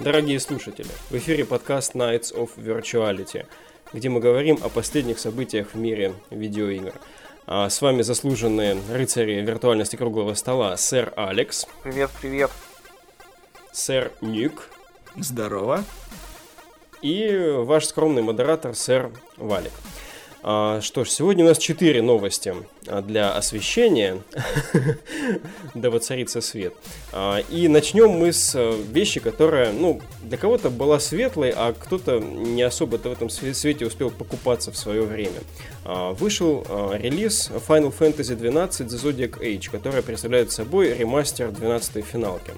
Дорогие слушатели, в эфире подкаст Nights of Virtuality, где мы говорим о последних событиях в мире видеоигр. А с вами заслуженные рыцари виртуальности круглого стола, сэр Алекс. Привет, привет. Сэр Ник. Здорово. И ваш скромный модератор, сэр Валик. А, что ж, сегодня у нас четыре новости а, для освещения, да воцарится свет. А, и начнем мы с вещи, которая, ну, для кого-то была светлой, а кто-то не особо-то в этом свете успел покупаться в свое время. Вышел релиз Final Fantasy XII The Zodiac Age, которая представляет собой ремастер 12-й финалки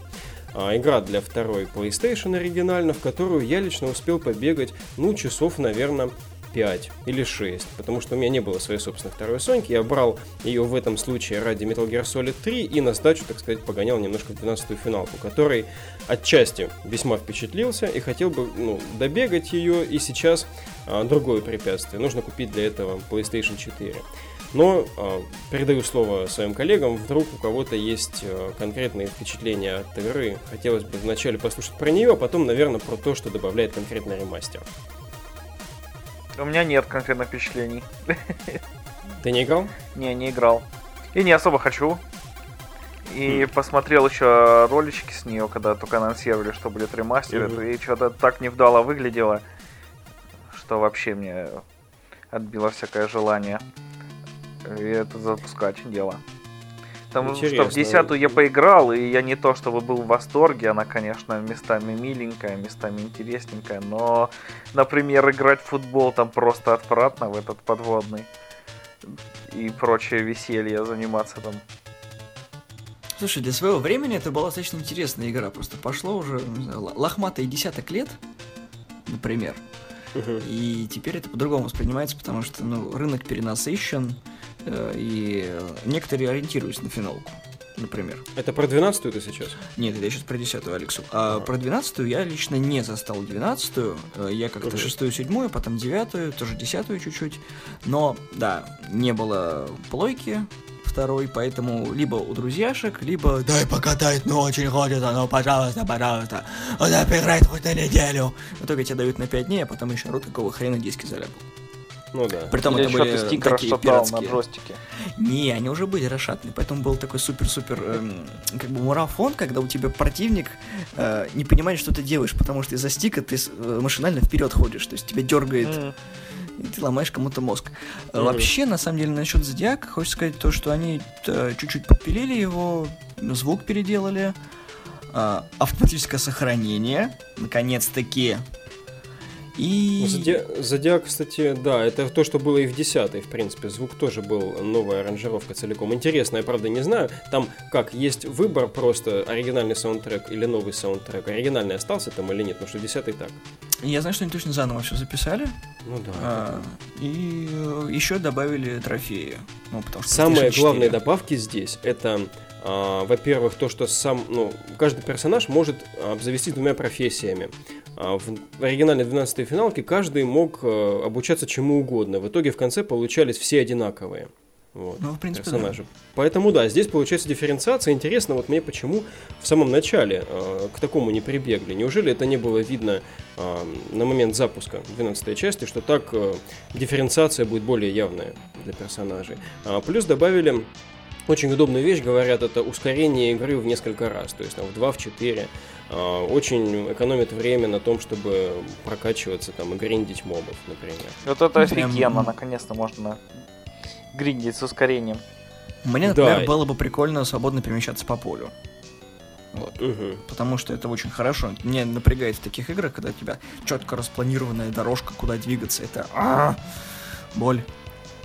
игра для второй PlayStation оригинально, в которую я лично успел побегать, ну, часов, наверное, 5 или 6, потому что у меня не было своей собственной второй Соньки. Я брал ее в этом случае ради Metal Gear Solid 3 и на сдачу, так сказать, погонял немножко в 12-ю финалку, который отчасти весьма впечатлился и хотел бы ну, добегать ее. И сейчас а, другое препятствие. Нужно купить для этого PlayStation 4. Но э, передаю слово своим коллегам, вдруг у кого-то есть э, конкретные впечатления от игры. Хотелось бы вначале послушать про нее, а потом, наверное, про то, что добавляет конкретный ремастер. У меня нет конкретных впечатлений. Ты не играл? Не, не играл. И не особо хочу. И mm. посмотрел еще ролички с нее, когда только анонсировали, что будет ремастер. Mm-hmm. И что-то так невдало выглядело, что вообще мне отбило всякое желание. И это запускать дело. Потому Интересно. что в десятую я поиграл, и я не то чтобы был в восторге, она, конечно, местами миленькая, местами интересненькая, но, например, играть в футбол там просто отвратно в этот подводный и прочее веселье заниматься там. Слушай, для своего времени это была достаточно интересная игра, просто пошло уже знаю, лохматые десяток лет, например, и теперь это по-другому воспринимается, потому что ну, рынок перенасыщен, Э, и некоторые ориентируются на финалку например. Это про 12-ю ты сейчас? Нет, это я сейчас про 10-ю, Алексу. А, а. про 12-ю я лично не застал 12-ю. Э, я как-то 6-ю, 7-ю, потом 9-ю, тоже 10-ю чуть-чуть. Но, да, не было плойки второй, поэтому либо у друзьяшек, либо дай покатать, ну очень хочется, ну пожалуйста, пожалуйста, вот поиграть хоть на неделю. В итоге тебе дают на 5 дней, а потом еще рот какого хрена диски заляпал. Ну да. Притом Или это были стик такие пиратские. на джойстике. Не, они уже были расшатаны, поэтому был такой супер-супер эм, как бы марафон, когда у тебя противник э, не понимает, что ты делаешь, потому что из-за стика ты э, машинально вперед ходишь, то есть тебя дергает. Mm. И ты ломаешь кому-то мозг. Mm-hmm. Вообще, на самом деле, насчет Зодиака, хочется сказать то, что они э, чуть-чуть подпилили его, звук переделали, э, автоматическое сохранение, наконец-таки, и... Зоди... Зодиак, кстати, да, это то, что было и в 10 в принципе. Звук тоже был новая аранжировка целиком. Интересно, я правда не знаю. Там как, есть выбор просто оригинальный саундтрек или новый саундтрек. Оригинальный остался там или нет, потому что в 10 так. Я знаю, что они точно заново все записали. Ну да. А, и э, еще добавили трофеи. Ну, потому что Самые главные добавки здесь это а, во-первых, то, что сам, ну, каждый персонаж может обзавестись двумя профессиями. А в оригинальной 12-й финалке каждый мог э, обучаться чему угодно. В итоге в конце получались все одинаковые. Вот, ну, в принципе, персонажи. Да. Поэтому да, здесь получается дифференциация. Интересно, вот мне почему в самом начале э, к такому не прибегли. Неужели это не было видно э, на момент запуска 12 части, что так э, дифференциация будет более явная для персонажей. А, плюс добавили очень удобную вещь, говорят, это ускорение игры в несколько раз, то есть там в 2, в 4. А, очень экономит время на том, чтобы прокачиваться там и гриндить мобов, например. Вот это офигенно, наконец-то можно гриндить с ускорением. Мне, например, да. было бы прикольно свободно перемещаться по полю. Вот. Угу. Потому что это очень хорошо. Мне напрягает в таких играх, когда у тебя четко распланированная дорожка, куда двигаться. Это а, боль.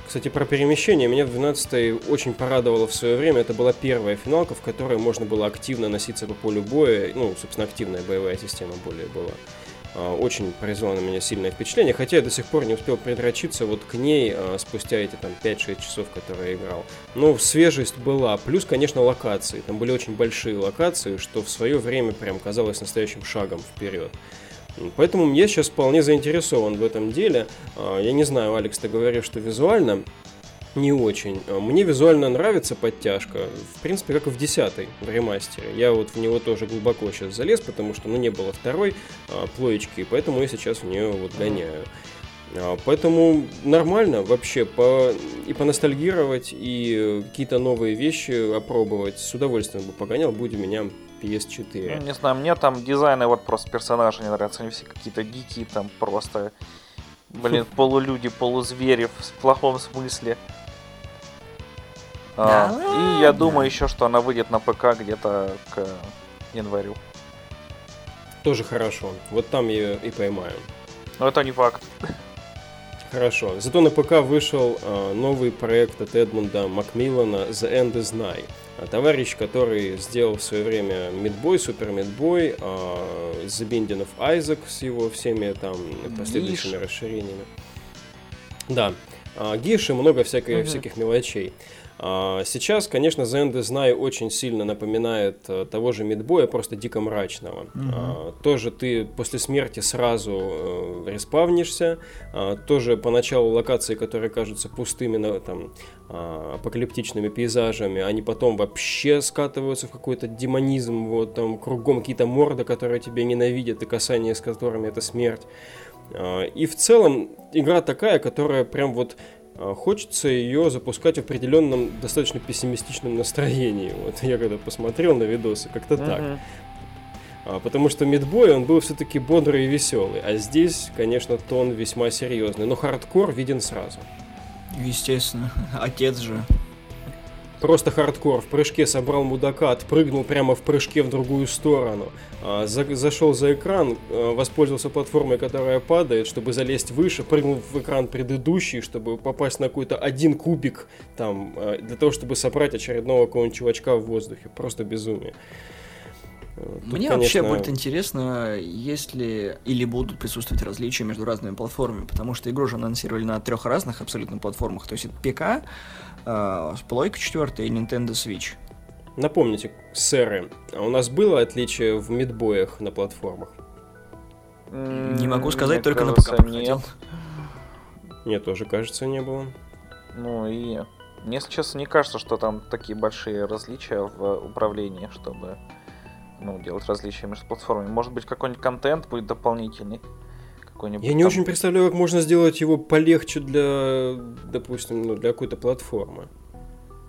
Кстати, про перемещение. Меня в 12 очень порадовало в свое время. Это была первая финалка, в которой можно было активно носиться по полю боя. Ну, собственно, активная боевая система более была. А, очень произвела на меня сильное впечатление, хотя я до сих пор не успел придрочиться вот к ней а, спустя эти там 5-6 часов, которые я играл. Но свежесть была, плюс, конечно, локации. Там были очень большие локации, что в свое время прям казалось настоящим шагом вперед. Поэтому я сейчас вполне заинтересован в этом деле. А, я не знаю, Алекс, ты говоришь, что визуально не очень. А, мне визуально нравится подтяжка, в принципе, как и в 10 в ремастере. Я вот в него тоже глубоко сейчас залез, потому что, ну, не было второй а, плоечки, поэтому я сейчас в нее вот гоняю. А, поэтому нормально вообще по, и поностальгировать, и какие-то новые вещи опробовать. С удовольствием бы погонял, будь у меня PS4. Ну, не знаю, мне там дизайны вот просто персонажи не нравятся. Они все какие-то гики, там просто, блин, полулюди, полузвери в плохом смысле. А, и я думаю еще, что она выйдет на ПК где-то к январю. Тоже хорошо. Вот там ее и поймаем. Но это не факт. Хорошо. Зато на п.к. вышел э, новый проект от Эдмунда Макмиллана The End is Nigh. Товарищ, который сделал в свое время Мидбой, Супер Мидбой, of Isaac с его всеми там последующими Гиш. расширениями. Да. Э, Гиш и много всякой, угу. всяких мелочей. А, сейчас, конечно, The End is Nigh очень сильно напоминает э, того же Мидбоя, просто дико мрачного. Угу. Тоже ты после смерти сразу э, респавнишься, а, тоже поначалу локации, которые кажутся пустыми, там, апокалиптичными пейзажами, они потом вообще скатываются в какой-то демонизм, вот там кругом какие-то морды, которые тебя ненавидят, и касание с которыми это смерть. И в целом игра такая, которая прям вот хочется ее запускать в определенном достаточно пессимистичном настроении. Вот я когда посмотрел на видосы, как-то uh-huh. так. А, потому что Meat Boy, он был все-таки бодрый и веселый. А здесь, конечно, тон весьма серьезный. Но хардкор виден сразу. Естественно. Отец же. Просто хардкор. В прыжке собрал мудака, отпрыгнул прямо в прыжке в другую сторону. А, за, зашел за экран, а, воспользовался платформой, которая падает, чтобы залезть выше, прыгнул в экран предыдущий, чтобы попасть на какой-то один кубик там, а, для того, чтобы собрать очередного какого-нибудь чувачка в воздухе. Просто безумие. Тут, Мне конечно... вообще будет интересно, есть ли или будут присутствовать различия между разными платформами, потому что игру же анонсировали на трех разных абсолютно платформах, то есть это ПК, плойка 4 и Nintendo Switch. Напомните, сэры, а у нас было отличие в мидбоях на платформах? Не могу сказать, Мне только кажется, на ПК нет. Мне тоже, кажется, не было. Ну и мне, если честно, не кажется, что там такие большие различия в управлении, чтобы ну, делать различия между платформами. Может быть, какой-нибудь контент будет дополнительный. Какой-нибудь Я не там... очень представляю, как можно сделать его полегче для, допустим, ну, для какой-то платформы.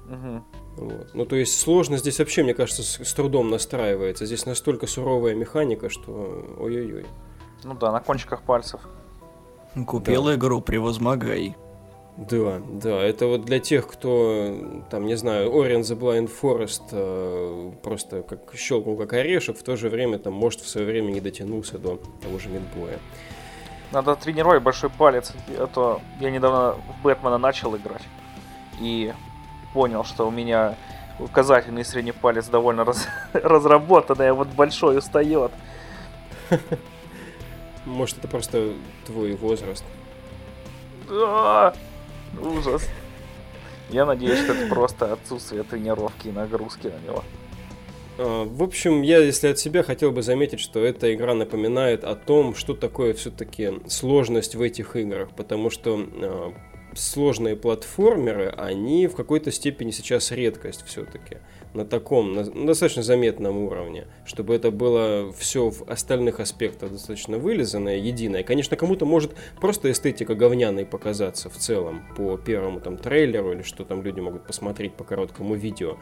Угу. Вот. Ну, то есть сложно здесь вообще, мне кажется, с, с трудом настраивается. Здесь настолько суровая механика, что ой-ой-ой. Ну да, на кончиках пальцев. Купил да. игру, превозмогай. Да, да, это вот для тех, кто, там, не знаю, Orient the Blind Forest э, просто как щелкнул как орешек, в то же время там, может, в свое время не дотянулся до того же Мидбоя. Надо тренировать большой палец, а то я недавно в Бэтмена начал играть и понял, что у меня указательный и средний палец довольно раз... разработанный, а вот большой устает. Может, это просто твой возраст. Ужас. Я надеюсь, что это просто отсутствие тренировки и нагрузки на него. А, в общем, я, если от себя, хотел бы заметить, что эта игра напоминает о том, что такое все-таки сложность в этих играх, потому что а, сложные платформеры, они в какой-то степени сейчас редкость все-таки на таком, на, достаточно заметном уровне, чтобы это было все в остальных аспектах достаточно вылизанное, единое. Конечно, кому-то может просто эстетика говняной показаться в целом по первому там трейлеру или что там люди могут посмотреть по короткому видео.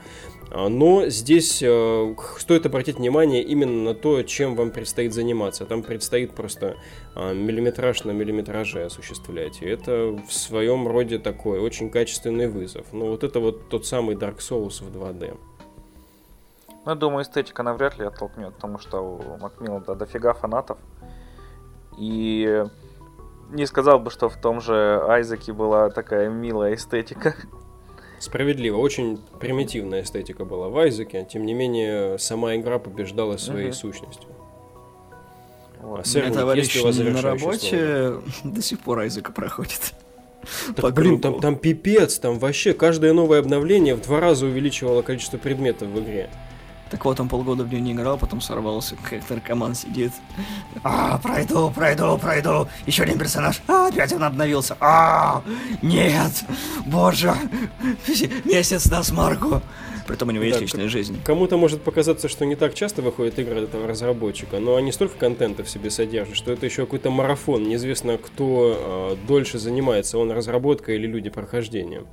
А, но здесь э, стоит обратить внимание именно на то, чем вам предстоит заниматься. Там предстоит просто э, миллиметраж на миллиметраже осуществлять. И это в своем роде такой очень качественный вызов. Но вот это вот тот самый Dark Souls в 2D. Ну, я думаю, эстетика навряд ли оттолкнет, потому что у Макмиллана дофига фанатов. И не сказал бы, что в том же Айзеке была такая милая эстетика. Справедливо, очень примитивная эстетика была в Айзеке, тем не менее сама игра побеждала своей угу. сущностью. Вот. А Сэр, товарищ на работе слово? до сих пор Айзека проходит. Так, блин, там, там пипец, там вообще каждое новое обновление в два раза увеличивало количество предметов в игре. Так вот, он полгода в нее не играл, потом сорвался, как наркоман сидит. А, пройду, пройду, пройду. Еще один персонаж. А, опять он обновился. А, нет, боже, месяц на смарку. Притом у него есть Да, личная жизнь. Кому-то может показаться, что не так часто выходит игры от этого разработчика, но они столько контента в себе содержат, что это еще какой-то марафон. Неизвестно, кто э, дольше занимается, он разработкой или люди прохождением.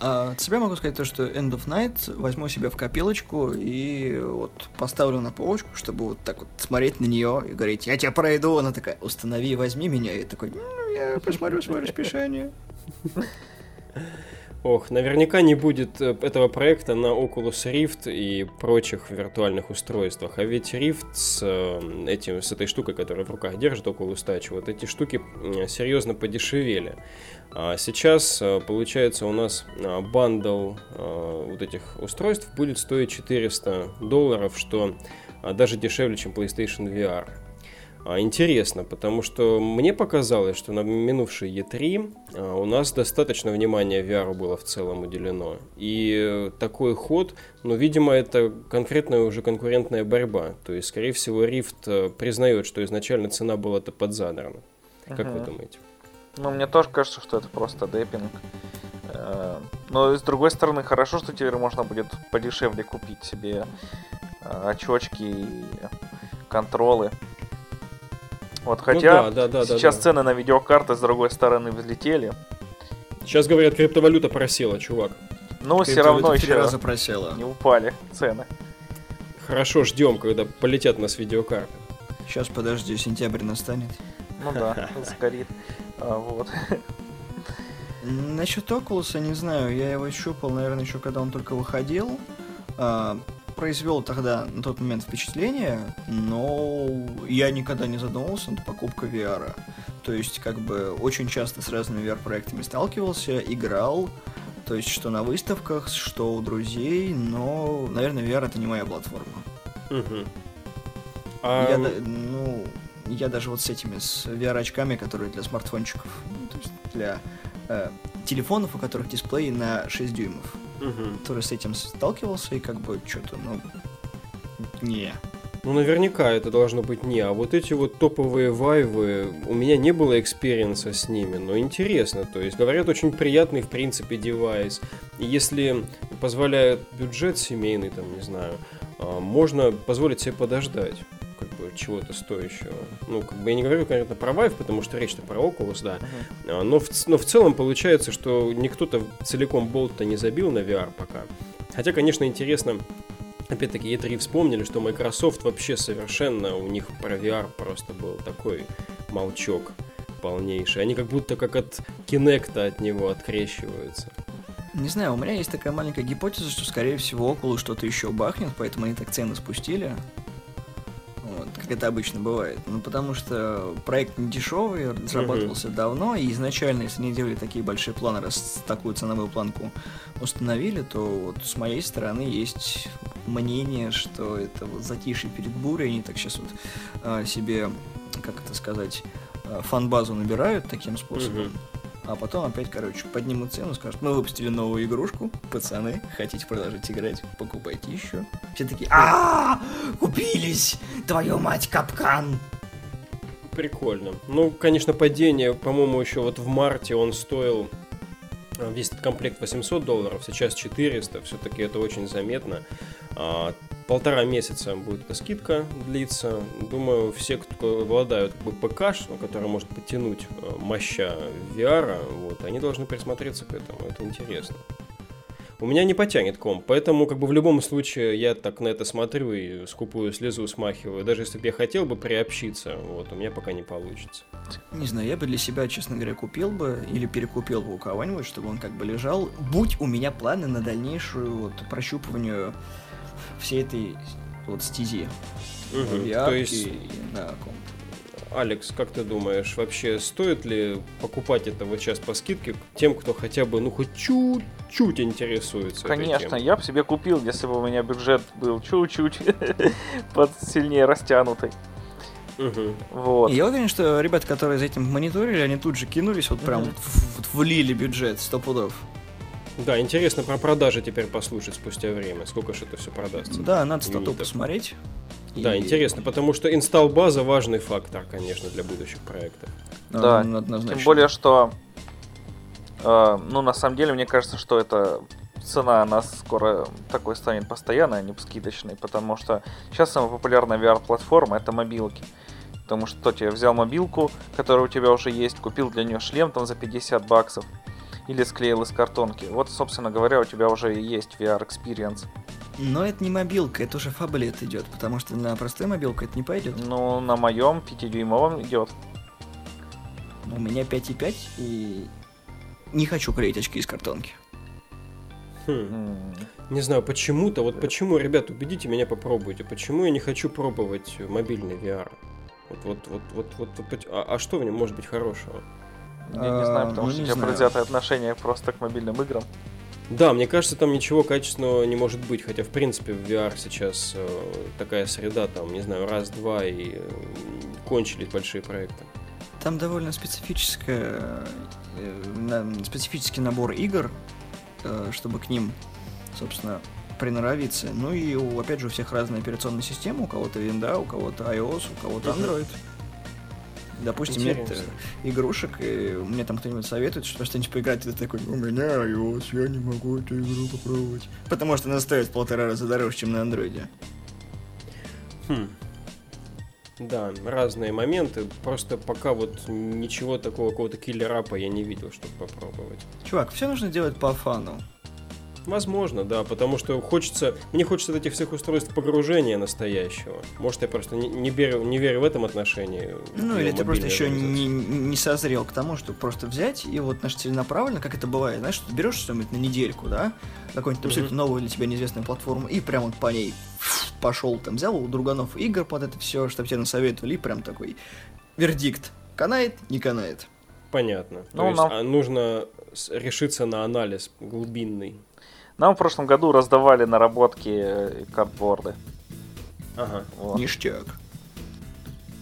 А, от себя могу сказать то, что End of Night возьму себе в копилочку и вот поставлю на полочку, чтобы вот так вот смотреть на нее и говорить, я тебя пройду. Она такая, установи, возьми меня. И такой, ну, я посмотрю свое расписание. Ох, наверняка не будет э, этого проекта на Oculus Rift и прочих виртуальных устройствах. А ведь Rift с, э, этим, с этой штукой, которая в руках держит Oculus Touch, вот эти штуки серьезно подешевели. А сейчас, э, получается, у нас э, бандл э, вот этих устройств будет стоить 400 долларов, что э, даже дешевле, чем PlayStation VR. А, Интересно, потому что мне показалось, что на минувшей E3 а, у нас достаточно внимания VR было в целом уделено. И такой ход, ну, видимо, это конкретная уже конкурентная борьба. То есть, скорее всего, Rift признает, что изначально цена была-то подзадрана. Как вы думаете? Ну, мне тоже кажется, что это просто депинг. Э, Но с другой стороны, хорошо, что теперь можно будет подешевле купить себе э, очечки и контролы. Вот, хотя Ну да, да, да, да, сейчас да. цены на видеокарты с другой стороны взлетели. Сейчас говорят, криптовалюта просела, чувак. Но все равно еще раза просела. не упали цены. Хорошо, ждем, когда полетят у нас видеокарты. Сейчас, подожди, сентябрь настанет. Ну да, сгорит. А, Вот. Насчет Oculus, не знаю, я его щупал, наверное, еще когда он только выходил. А, произвел тогда на тот момент впечатление, но я никогда не задумывался над покупкой VR. То есть, как бы, очень часто с разными VR-проектами сталкивался, играл, то есть, что на выставках, что у друзей, но, наверное, VR это не моя платформа. А, Я, ну, я даже вот с этими, с VR-очками, которые для смартфончиков, ну, то есть для э, телефонов, у которых дисплей на 6 дюймов, мгм. который с этим сталкивался, и как бы что-то, ну, не. Ну, наверняка это должно быть не. А вот эти вот топовые Vive ы, у меня не было experience а с ними, но интересно. То есть, говорят, очень приятный, в принципе, девайс. И если позволяет бюджет семейный, там, не знаю, а, можно позволить себе подождать чего-то стоящего. Ну, как бы я не говорю конкретно про Vive, потому что речь-то про Oculus, да. А, Но в, но в целом получается, что никто-то целиком болт-то не забил на VR пока. Хотя, конечно, интересно, опять-таки, E3 вспомнили, что Microsoft вообще совершенно, у них про VR просто был такой молчок полнейший. Они как будто как от Kinect от него открещиваются. Не знаю, у меня есть такая маленькая гипотеза, что, скорее всего, около что-то еще бахнет, поэтому они так цены спустили. Как это обычно бывает. Ну, потому что проект не дешевый, разрабатывался давно, и изначально, если они делали такие большие планы, раз такую ценовую планку установили, то вот с моей стороны есть мнение, что это вот затишье перед бурей, они так сейчас вот а, себе, как это сказать, а, фан-базу набирают таким способом. Мгм. А потом опять, короче, поднимут цену, скажут, мы выпустили новую игрушку, пацаны, хотите продолжить играть, покупайте еще. Все такие, а купились, твою мать, капкан. Прикольно. Ну, конечно, падение, по-моему, еще вот в марте он стоил а, весь этот комплект 800 долларов, сейчас 400, все-таки это очень заметно. Полтора месяца будет эта скидка длиться. Думаю, все, кто обладают как бы, ПК, который может потянуть э, моща VR, вот, они должны присмотреться к этому, это интересно. У меня не потянет комп, поэтому как бы в любом случае я так на это смотрю и скупую слезу смахиваю. Даже если бы я хотел бы приобщиться, вот, у меня пока не получится. Не знаю, я бы для себя, честно говоря, купил бы или перекупил бы у кого-нибудь, чтобы он как бы лежал. Будь у меня планы на дальнейшую вот прощупыванию всей этой вот стези. VR То есть, и на. Алекс, как ты думаешь, вообще стоит ли покупать это вот сейчас по скидке тем, кто хотя бы, ну, хоть чуть-чуть интересуется Конечно, я бы себе купил, если бы у меня бюджет был чуть-чуть под сильнее растянутый. Мгм. Вот. И я уверен, что ребята, которые за этим мониторили, они тут же кинулись, вот прям вот в- вот влили бюджет, сто пудов. Да, интересно про продажи теперь послушать спустя время, сколько же это все продастся. Да, надо стату посмотреть. Да, И- интересно, потому что инсталл база важный фактор, конечно, для будущих проектов. Да, ну, однозначно. Тем более, что, э, ну, на самом деле, мне кажется, что эта цена, она скоро такой станет постоянной, а не скидочной, потому что сейчас самая популярная VR-платформа это мобилки. Потому что кто тебе взял мобилку, которая у тебя уже есть, купил для нее шлем там за 50 баксов, или склеил из картонки. Вот, собственно говоря, у тебя уже и есть VR-experience. Но это не мобилка, это уже фаблет идет, потому что на простую мобилку это не пойдет. Ну, на моем 5-дюймовом идет. У меня 5,5 и не хочу клеить очки из картонки. Хм. Не знаю, почему-то, вот почему, ребят, убедите меня, попробуйте. Почему я не хочу пробовать мобильный VR? Вот, вот, вот, вот, вот, вот а, а что в нем может быть хорошего? Я не знаю, А, потому ну, что у не тебя знаю. предвзятое отношение просто к мобильным играм. Да, мне кажется, там ничего качественного не может быть, хотя, в принципе, в VR сейчас э, такая среда, там, не знаю, раз-два и э, кончились большие проекты. Там довольно специфическая, э, на- специфический набор игр, э, чтобы к ним, собственно, приноровиться. Ну и, у, опять же, у всех разная операционная система, у кого-то винда, у кого-то iOS, у кого-то. Android. Допустим, нет Интересно. э, игрушек, и мне там кто-нибудь советует, что что-нибудь поиграть, и ты такой, у меня iOS, я не могу эту игру попробовать. Потому что она стоит в полтора раза дороже, чем на андроиде. Хм. Да, разные моменты. Просто пока вот ничего такого, какого-то киллер-апа я не видел, чтобы попробовать. Чувак, все нужно делать по фану. Возможно, да, потому что хочется, мне хочется от этих всех устройств погружения настоящего. Может, я просто не, не, верю, не верю в этом отношении. Ну, или ты просто еще не, не созрел к тому, чтобы просто взять и вот наш целенаправленно, как это бывает, знаешь, что ты берешь что-нибудь на недельку, да, какую-нибудь абсолютно новую для тебя неизвестную платформу, и прям вот по ней пошел, там, взял у друганов игр под это все, чтобы тебе насоветовали, и прям такой вердикт. Канает, не канает. Понятно. Ну, То есть нам- а, нужно решиться на анализ глубинный. Нам в прошлом году раздавали наработки э, картборды. Ага. Вот. Ништяк.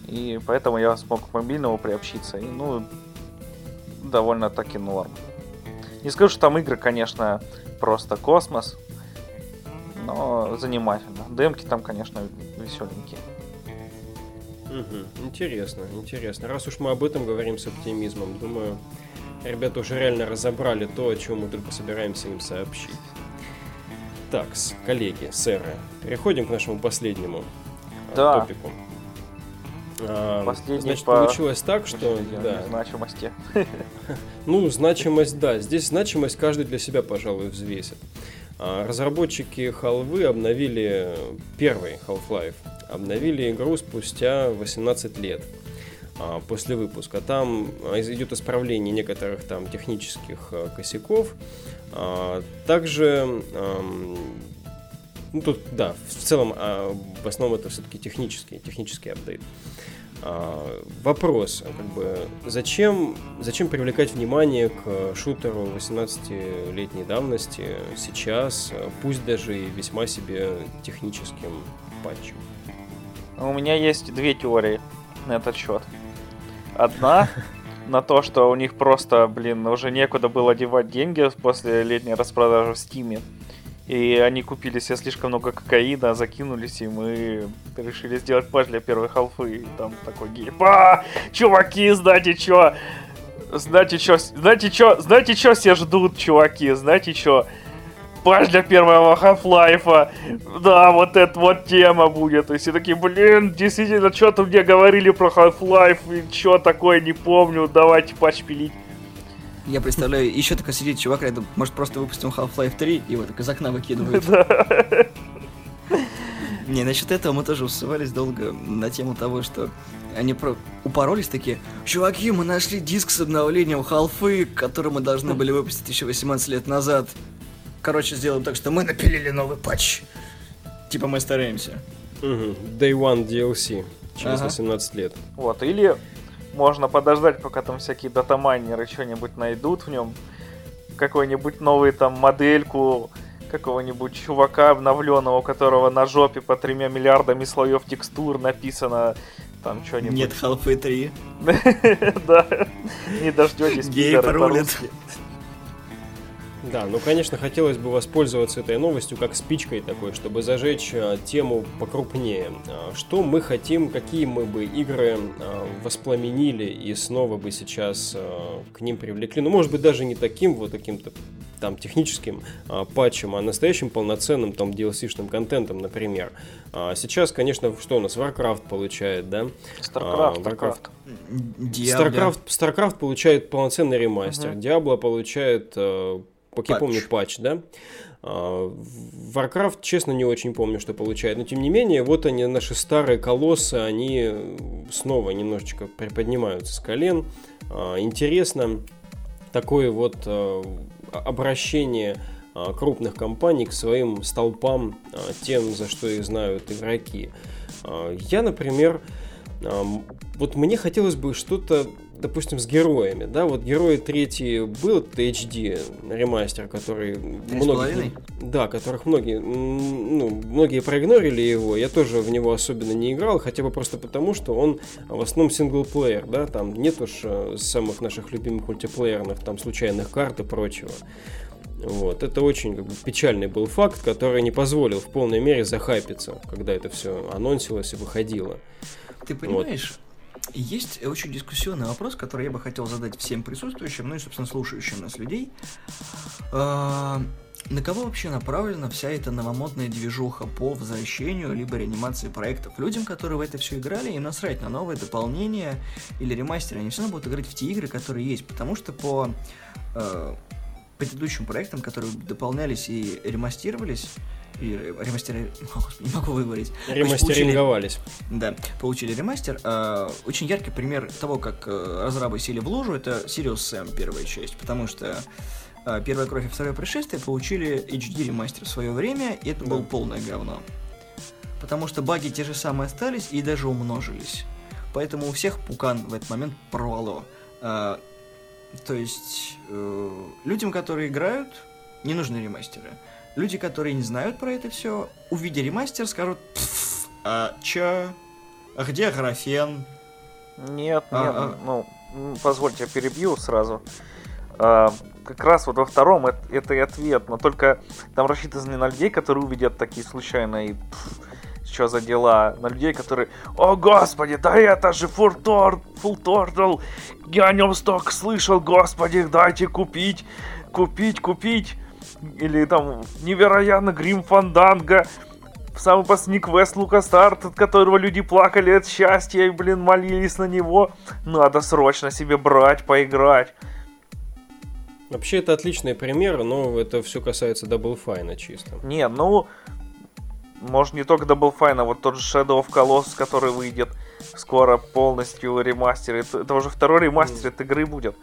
И поэтому я смог к мобильному приобщиться. И, ну, довольно таки норм. Не скажу, что там игры, конечно, просто космос. Но занимательно. Демки там, конечно, веселенькие. Мгм. Интересно, интересно. Раз уж мы об этом говорим с оптимизмом, думаю, ребята уже реально разобрали то, о чем мы только собираемся им сообщить. Так, коллеги, сэры, переходим к нашему последнему а, Да. топику. А, Последний Значит, по- получилось так, что да, Значимости. ну, значимость, да. Здесь значимость каждый для себя, пожалуй, взвесит. А, Разработчики Халвы обновили первый Half-Life. Обновили игру спустя 18 лет после выпуска. Там а, идет исправление некоторых там технических а, косяков. А, Также ну, тут, да, в целом, а, в основном это все-таки технический, технический апдейт. А, вопрос, как бы, зачем, зачем привлекать внимание к шутеру 18-летней давности сейчас, а, пусть даже и весьма себе техническим патчем? У меня есть две теории на этот счет. Одна на то, что у них просто, блин, уже некуда было девать деньги после летней распродажи в Стиме. И они купили себе слишком много кокаина, закинулись и решили сделать патч для первой халфы. И там такой гейп. А, чуваки, знаете чё? Знаете чё? Знаете чё? Знаете чё все ждут, чуваки? Знаете чё? Патч для первого Half-Life. Да, вот эта вот тема будет. И все такие, блин, действительно, что-то мне говорили про Half-Life, и что такое, не помню, давайте патч пилить. Я представляю, еще такой сидит чувак рядом, может просто выпустим Half-Life 3, и его так из окна выкидывают. Не, насчет этого мы тоже усывались долго на тему того, что они про... упоролись такие, чуваки, мы нашли диск с обновлением халфы, который мы должны были выпустить еще 18 лет назад. Короче, сделаем так, что мы напилили новый патч. Типа мы стараемся. Мгм. Day One DLC через Ага. 18 лет. Вот, или можно подождать, пока там всякие датамайнеры что-нибудь найдут в нем. Какую-нибудь новую там модельку какого-нибудь чувака обновленного, у которого на жопе по тремя миллиардами слоев текстур написано там что-нибудь. Нет халфы 3. Да, не дождетесь, Гей по-русски. Да, ну, конечно, хотелось бы воспользоваться этой новостью как спичкой такой, чтобы зажечь а, тему покрупнее. А, что мы хотим, какие мы бы игры а, воспламенили и снова бы сейчас а, к ним привлекли. Ну, может быть, даже не таким вот каким-то там техническим а, патчем, а настоящим полноценным там DLC-шным контентом, например. А, сейчас, конечно, что у нас Warcraft получает, да? StarCraft, А. Диабло. StarCraft, StarCraft получает полноценный ремастер, Мгм. Diablo получает, как я помню, патч, да? А, Warcraft, честно, не очень помню, что получает. Но, тем не менее, вот они, наши старые колоссы, они снова немножечко приподнимаются с колен. А, Интересно такое вот э, обращение а, крупных компаний к своим столпам, а, тем, за что их знают игроки. А, Я, например, Вот мне хотелось бы что-то, допустим, с героями, да, вот герои третий был это HD ремастер, который многие, да, которых многие, ну, многие проигнорили его, я тоже в него особенно не играл, хотя бы просто потому, что он в основном синглплеер, да, там нет уж э, самых наших любимых мультиплеерных, там, случайных карт и прочего. Вот. Это очень как бы, печальный был факт, который не позволил в полной мере захайпиться, когда это все анонсилось и выходило. Ты понимаешь, есть очень дискуссионный вопрос, который я бы хотел задать всем присутствующим, ну и, собственно, слушающим нас людей. А, На кого вообще направлена вся эта новомодная движуха по возвращению либо реанимации проектов? Людям, которые в это все играли, им насрать на новые дополнения или ремастеры. Они все равно будут играть в те игры, которые есть. Потому что по э, предыдущим проектам, которые дополнялись и ремастировались, и ремастеры... Не могу выговорить. Есть получили- Ремастеринговались. да, получили ремастер. А, очень яркий пример того, как э, разрабы сели в лужу, это Sirius Sam первая часть, потому что а, первая кровь и второе пришествие получили HD ремастер в свое время, и это было Да. полное говно. Потому что баги те же самые остались и даже умножились. Поэтому у всех пукан в этот момент порвало. А, то есть э, людям, которые играют, не нужны ремастеры. Люди, которые не знают про это все, увидя ремастер, скажут, «Пф, а чё? А где графен? Нет, нет, А, а. ну, позвольте, я перебью сразу. А, как раз вот во втором это, это и ответ, но только там рассчитано не на людей, которые увидят такие случайные что за дела, на людей, которые, о господи, да это же Full Turtle, я о нем столько слышал, господи, дайте купить, купить, купить, или там невероятно Грим Фанданга, самый последний квест Лукастарт, от которого люди плакали от счастья и, блин, молились на него. Надо срочно себе брать, поиграть. Вообще это отличный пример, но это все касается Double Fine чисто. Не, ну, может не только Double Fine, а вот тот же Shadow of Colossus, который выйдет скоро полностью ремастер. Это, это уже второй ремастер этой игры будет.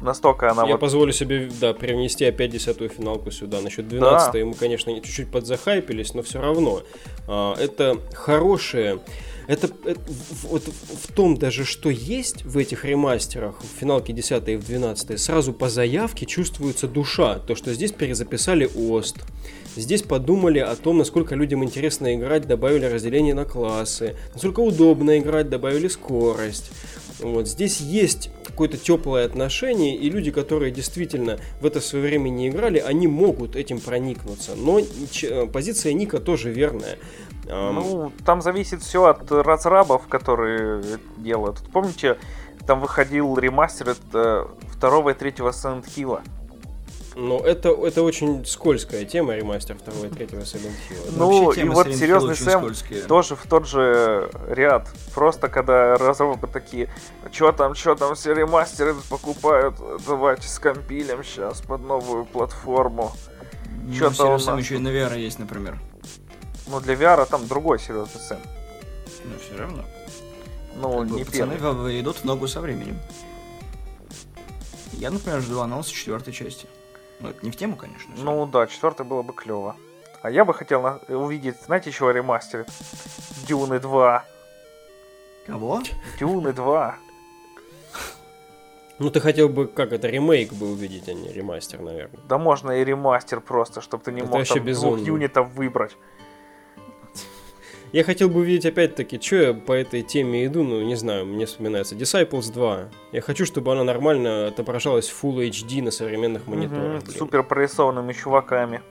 Настолько она Я вот... позволю себе, да, привнести опять десятую финалку сюда. Насчет 12 мы, конечно, чуть-чуть подзахайпились, но все равно. а, это хорошее... Это, это вот в том даже, что есть в этих ремастерах, в финалке 10 и в 12, сразу по заявке чувствуется душа. То, что здесь перезаписали ОСТ. Здесь подумали о том, насколько людям интересно играть, добавили разделение на классы. Насколько удобно играть, добавили скорость. Вот здесь есть какое-то теплое отношение, и люди, которые действительно в это свое время не играли, они могут этим проникнуться. Но э, позиция Ника тоже верная. Ну, там зависит все от разрабов, которые делают. Помните, там выходил ремастер это второго и третьего Silent Hill. Но это, это очень скользкая тема, ремастер второго и третьего Silent Hill. Ну, и вот серьезный Сэм скользкие. тоже в тот же ряд. Просто когда разработчики такие, что там, что там, все ремастеры покупают, давайте скомпилим сейчас под новую платформу. Ну, чё-то у нас еще и на VR есть, например. Ну, для VR там другой серьезный Сэм. Ну, все равно. Ну, Как бы не пацаны первый. идут в ногу со временем. Я, например, жду анонса четвертой части. Ну, это не в тему, конечно. Ну да, четвертый было бы клево. А я бы хотел на- увидеть, знаете, чего ремастер? Дюны 2. Кого? Дюны 2. Ну, ты хотел бы, как это, ремейк бы увидеть, а не ремастер, наверное. Да можно и ремастер просто, чтобы ты не Это мог там двух безумно. юнитов выбрать. Я хотел бы увидеть опять-таки, что я по этой теме иду, ну, не знаю, мне вспоминается Disciples 2. Я хочу, чтобы она нормально отображалась в Full HD на современных мониторах. Угу, супер прорисованными чуваками.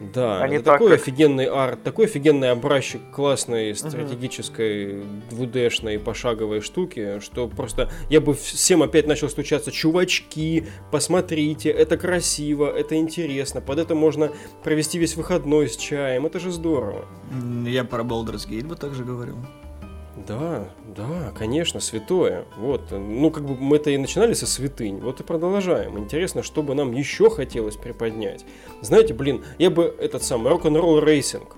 Да, Они это так, такой как... офигенный арт, такой офигенный образчик классной стратегической двудешной пошаговой штуки, что просто я бы всем опять начал стучаться, чувачки, посмотрите, это красиво, это интересно, под это можно провести весь выходной с чаем, это же здорово. Я про Baldur's Gate бы также говорил. Да, да, конечно, святое. Вот, ну как бы мы это и начинали со святынь, вот и продолжаем. Интересно, что бы нам еще хотелось приподнять. Знаете, блин, я бы этот самый Rock n' Roll Racing.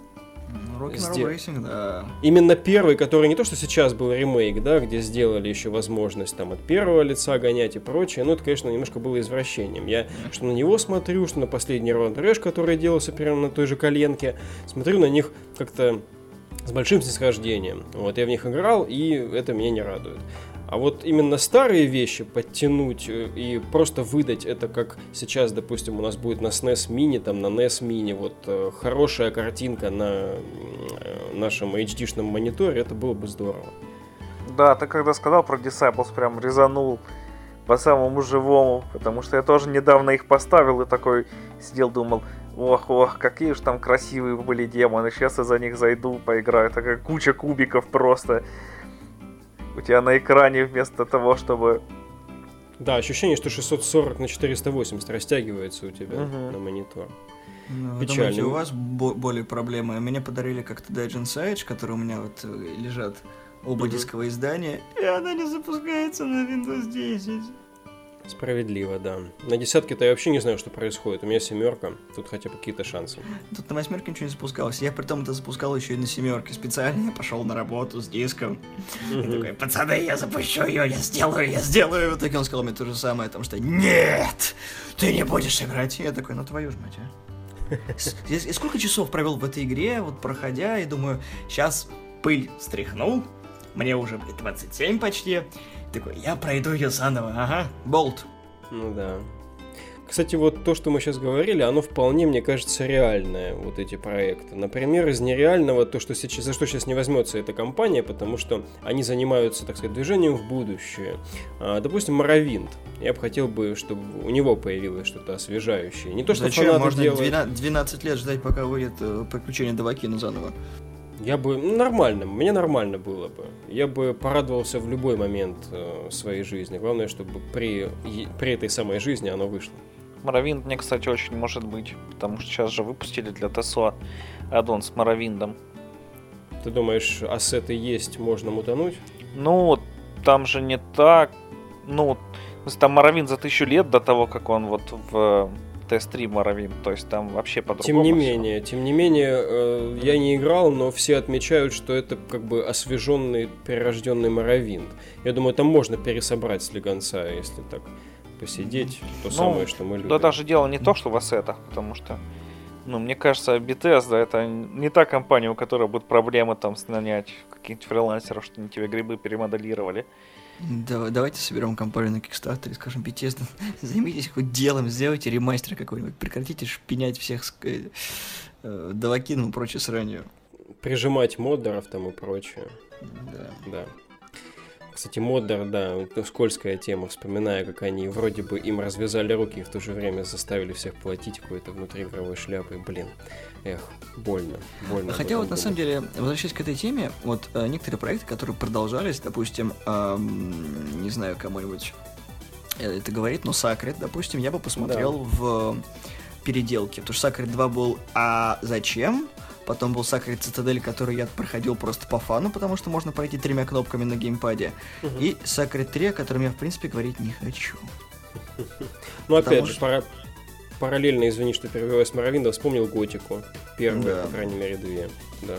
Rock n' Roll Racing, да. Именно первый, который не то, что сейчас был ремейк, да, где сделали еще возможность там от первого лица гонять и прочее, ну это, конечно, немножко было извращением. Я что на него смотрю, что на последний Road Rash, который делался прямо на той же коленке, смотрю на них как-то с большим снисхождением. Вот я в них играл, и это меня не радует. А вот именно старые вещи подтянуть э, и просто выдать это, как сейчас, допустим, у нас будет на SNES Mini, там на NES Mini, вот э, хорошая картинка на э, нашем HD-шном мониторе, это было бы здорово. Да, ты когда сказал про Disciples, прям резанул по самому живому, потому что я тоже недавно их поставил и такой сидел, думал, Ох, ох, какие же там красивые были демоны. Сейчас я за них зайду, поиграю. Такая куча кубиков просто. У тебя на экране вместо того, чтобы... Да, ощущение, что 640 на 480 растягивается у тебя угу. на монитор. Ну, вы думаете, у вас бо- более проблемы? Мне подарили как-то Dungeon Sage, которые у меня вот э, лежат оба mm дисковые издания, и она не запускается на Windows 10. Справедливо, да. На десятке-то я вообще не знаю, что происходит. У меня семерка, тут хотя бы какие-то шансы. Тут на восьмерке ничего не запускалось. Я при том это запускал еще и на семерке. Специально я пошел на работу с диском. И такой, пацаны, я запущу ее, я сделаю, я сделаю. В итоге он сказал мне то же самое, потому что нет, ты не будешь играть. И я такой, ну твою ж мать, а. И сколько часов провел в этой игре, вот проходя, и думаю, сейчас пыль стряхнул, мне уже 27 почти, такой, я пройду ее заново, ага, болт. Ну да. Кстати, вот то, что мы сейчас говорили, оно вполне, мне кажется, реальное, вот эти проекты. Например, из нереального, то, что сейчас, за что сейчас не возьмется эта компания, потому что они занимаются, так сказать, движением в будущее. А, допустим, Моровинт. Я бы хотел бы, чтобы у него появилось что-то освежающее. Не то, что Зачем? Можно делают... 12 лет ждать, пока выйдет э, приключение Давакина заново. Я бы ну, нормально, мне нормально было бы. Я бы порадовался в любой момент э, своей жизни. Главное, чтобы при, при этой самой жизни оно вышло. Моровинд мне, кстати, очень может быть, потому что сейчас же выпустили для ТСО аддон с Моровиндом. Ты думаешь, ассеты есть, можно мутануть? Ну, там же не так. Ну, там Моровинд за тысячу лет до того, как он вот в ТС-3 Моровин, то есть там вообще по-другому. Тем не менее, все. тем не менее, э, я не играл, но все отмечают, что это как бы освеженный, перерожденный Моровин. Я думаю, там можно пересобрать слегонца, если так посидеть, то ну, самое, что мы любим. Да даже дело не то, что в ассетах, потому что ну, мне кажется, Bethesda это не та компания, у которой будут проблемы там нанять каких-нибудь фрилансеров, что они тебе грибы перемоделировали. Да, давайте соберем компанию на Kickstarter и скажем, Bethesda, займитесь хоть делом, сделайте ремастер какой-нибудь, прекратите шпинять всех с э, э, Давакином и прочее сранью. Прижимать модеров там и прочее. Да. Да. Кстати, Моддер, да, скользкая тема, вспоминая, как они вроде бы им развязали руки и в то же время заставили всех платить какой-то внутриигровой шляпой. Блин, эх, больно, больно. Хотя вот на самом деле, возвращаясь к этой теме, вот э, некоторые проекты, которые продолжались, допустим, эм, не знаю, кому-нибудь это говорит, но Сакрет, допустим, я бы посмотрел да. в переделке, потому что Сакрет 2 был «А зачем?», Потом был Sacred Citadel, который я проходил просто по фану, потому что можно пройти тремя кнопками на геймпаде. Угу. И Sacred 3, о котором я, в принципе, говорить не хочу. Ну, опять же, пара... параллельно, извини, что перебиваю с Моровинда, вспомнил Готику. Первую, да. по крайней мере, две. Да.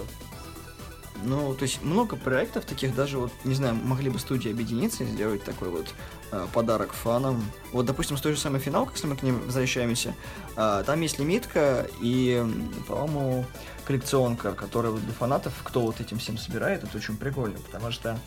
Ну, то есть много проектов таких, даже вот, не знаю, могли бы студии объединиться и сделать такой вот э, подарок фанам. Вот, допустим, с той же самой финалкой, если мы к ним возвращаемся, э, там есть лимитка и, по-моему, коллекционка, которая вот для фанатов, кто вот этим всем собирает, это очень прикольно, потому что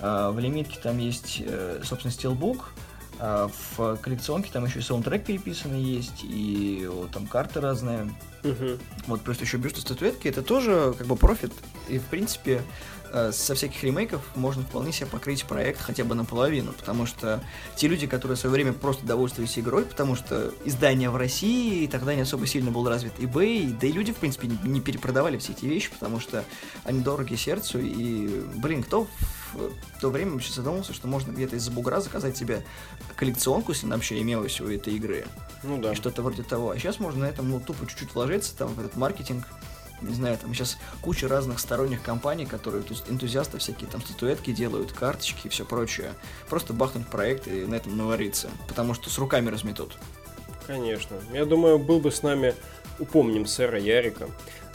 э, в лимитке там есть, э, собственно, стилбук, А в коллекционке там еще и саундтрек переписанный есть, и вот, там карты разные. Угу. Вот просто еще бюсты статуэтки, это тоже как бы профит. И в принципе Э, со всяких ремейков можно вполне себе покрыть проект хотя бы наполовину, потому что те люди, которые в свое время просто довольствовались игрой, потому что издание в России тогда не особо сильно был развит eBay, да и люди, в принципе, не, перепродавали все эти вещи, потому что они дороги сердцу, и, блин, кто в то время вообще задумался, что можно где-то из-за бугра заказать себе коллекционку, если она вообще имелась у этой игры. Ну да. И что-то вроде того. А сейчас можно на этом ну, тупо чуть-чуть вложиться, там, в этот маркетинг, не знаю, там сейчас куча разных сторонних компаний, которые энтузиасты всякие там статуэтки делают, карточки и все прочее. Просто бахнуть проект и на этом навариться, потому что с руками разметут. Конечно. Я думаю, был бы с нами, упомним сэра Ярика,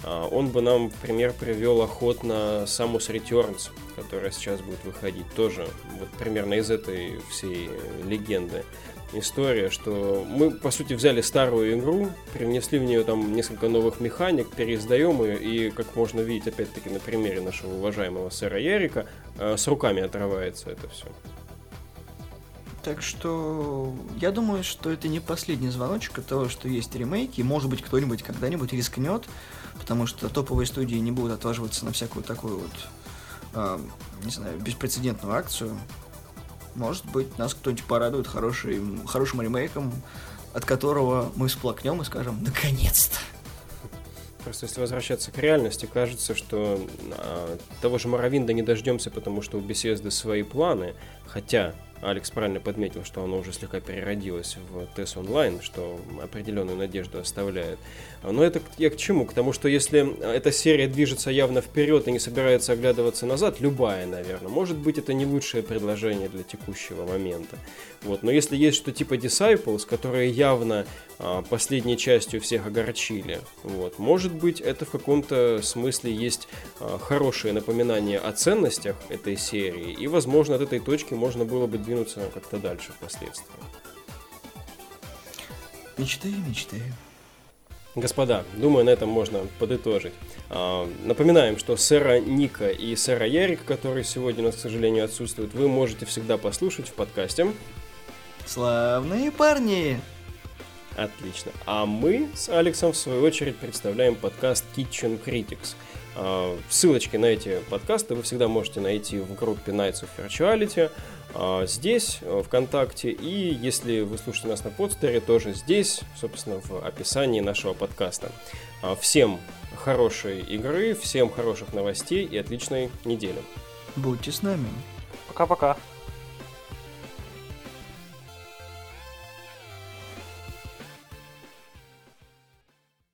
а, он бы нам пример привел охотно Samus Returns, которая сейчас будет выходить тоже вот примерно из этой всей легенды история, что мы, по сути, взяли старую игру, привнесли в нее там несколько новых механик, переиздаем ее, и, как можно видеть, опять-таки, на примере нашего уважаемого сэра Ярика, э, с руками отрывается это все. Так что я думаю, что это не последний звоночек от того, что есть ремейки. Может быть, кто-нибудь когда-нибудь рискнет, потому что топовые студии не будут отваживаться на всякую такую вот, э, не знаю, беспрецедентную акцию может быть, нас кто-нибудь порадует хорошим, хорошим ремейком, от которого мы всплакнем и скажем «наконец-то». Просто если возвращаться к реальности, кажется, что а, того же Моровинда не дождемся, потому что у беседы свои планы, хотя Алекс правильно подметил, что оно уже слегка переродилось в TES онлайн, что определенную надежду оставляет. Но это я к чему? К тому, что если эта серия движется явно вперед и не собирается оглядываться назад, любая, наверное, может быть, это не лучшее предложение для текущего момента. Вот. Но если есть что типа Disciples, которые явно а, последней частью всех огорчили, вот, может быть, это в каком-то смысле есть а, хорошее напоминание о ценностях этой серии, и, возможно, от этой точки можно было бы двинуться как-то дальше впоследствии. Мечты, мечты. Господа, думаю, на этом можно подытожить. А, напоминаем, что сэра Ника и сэра Ярик, который сегодня у нас, к сожалению, отсутствует, вы можете всегда послушать в подкасте. Славные парни! Отлично. А мы с Алексом, в свою очередь, представляем подкаст Kitchen Critics. А, ссылочки на эти подкасты вы всегда можете найти в группе Nights of Virtuality, здесь, э, ВКонтакте, и если вы слушаете нас на подстере, тоже здесь, собственно, в описании нашего подкаста. А, всем хорошей игры, всем хороших новостей и отличной недели. Будьте с нами. Пока-пока.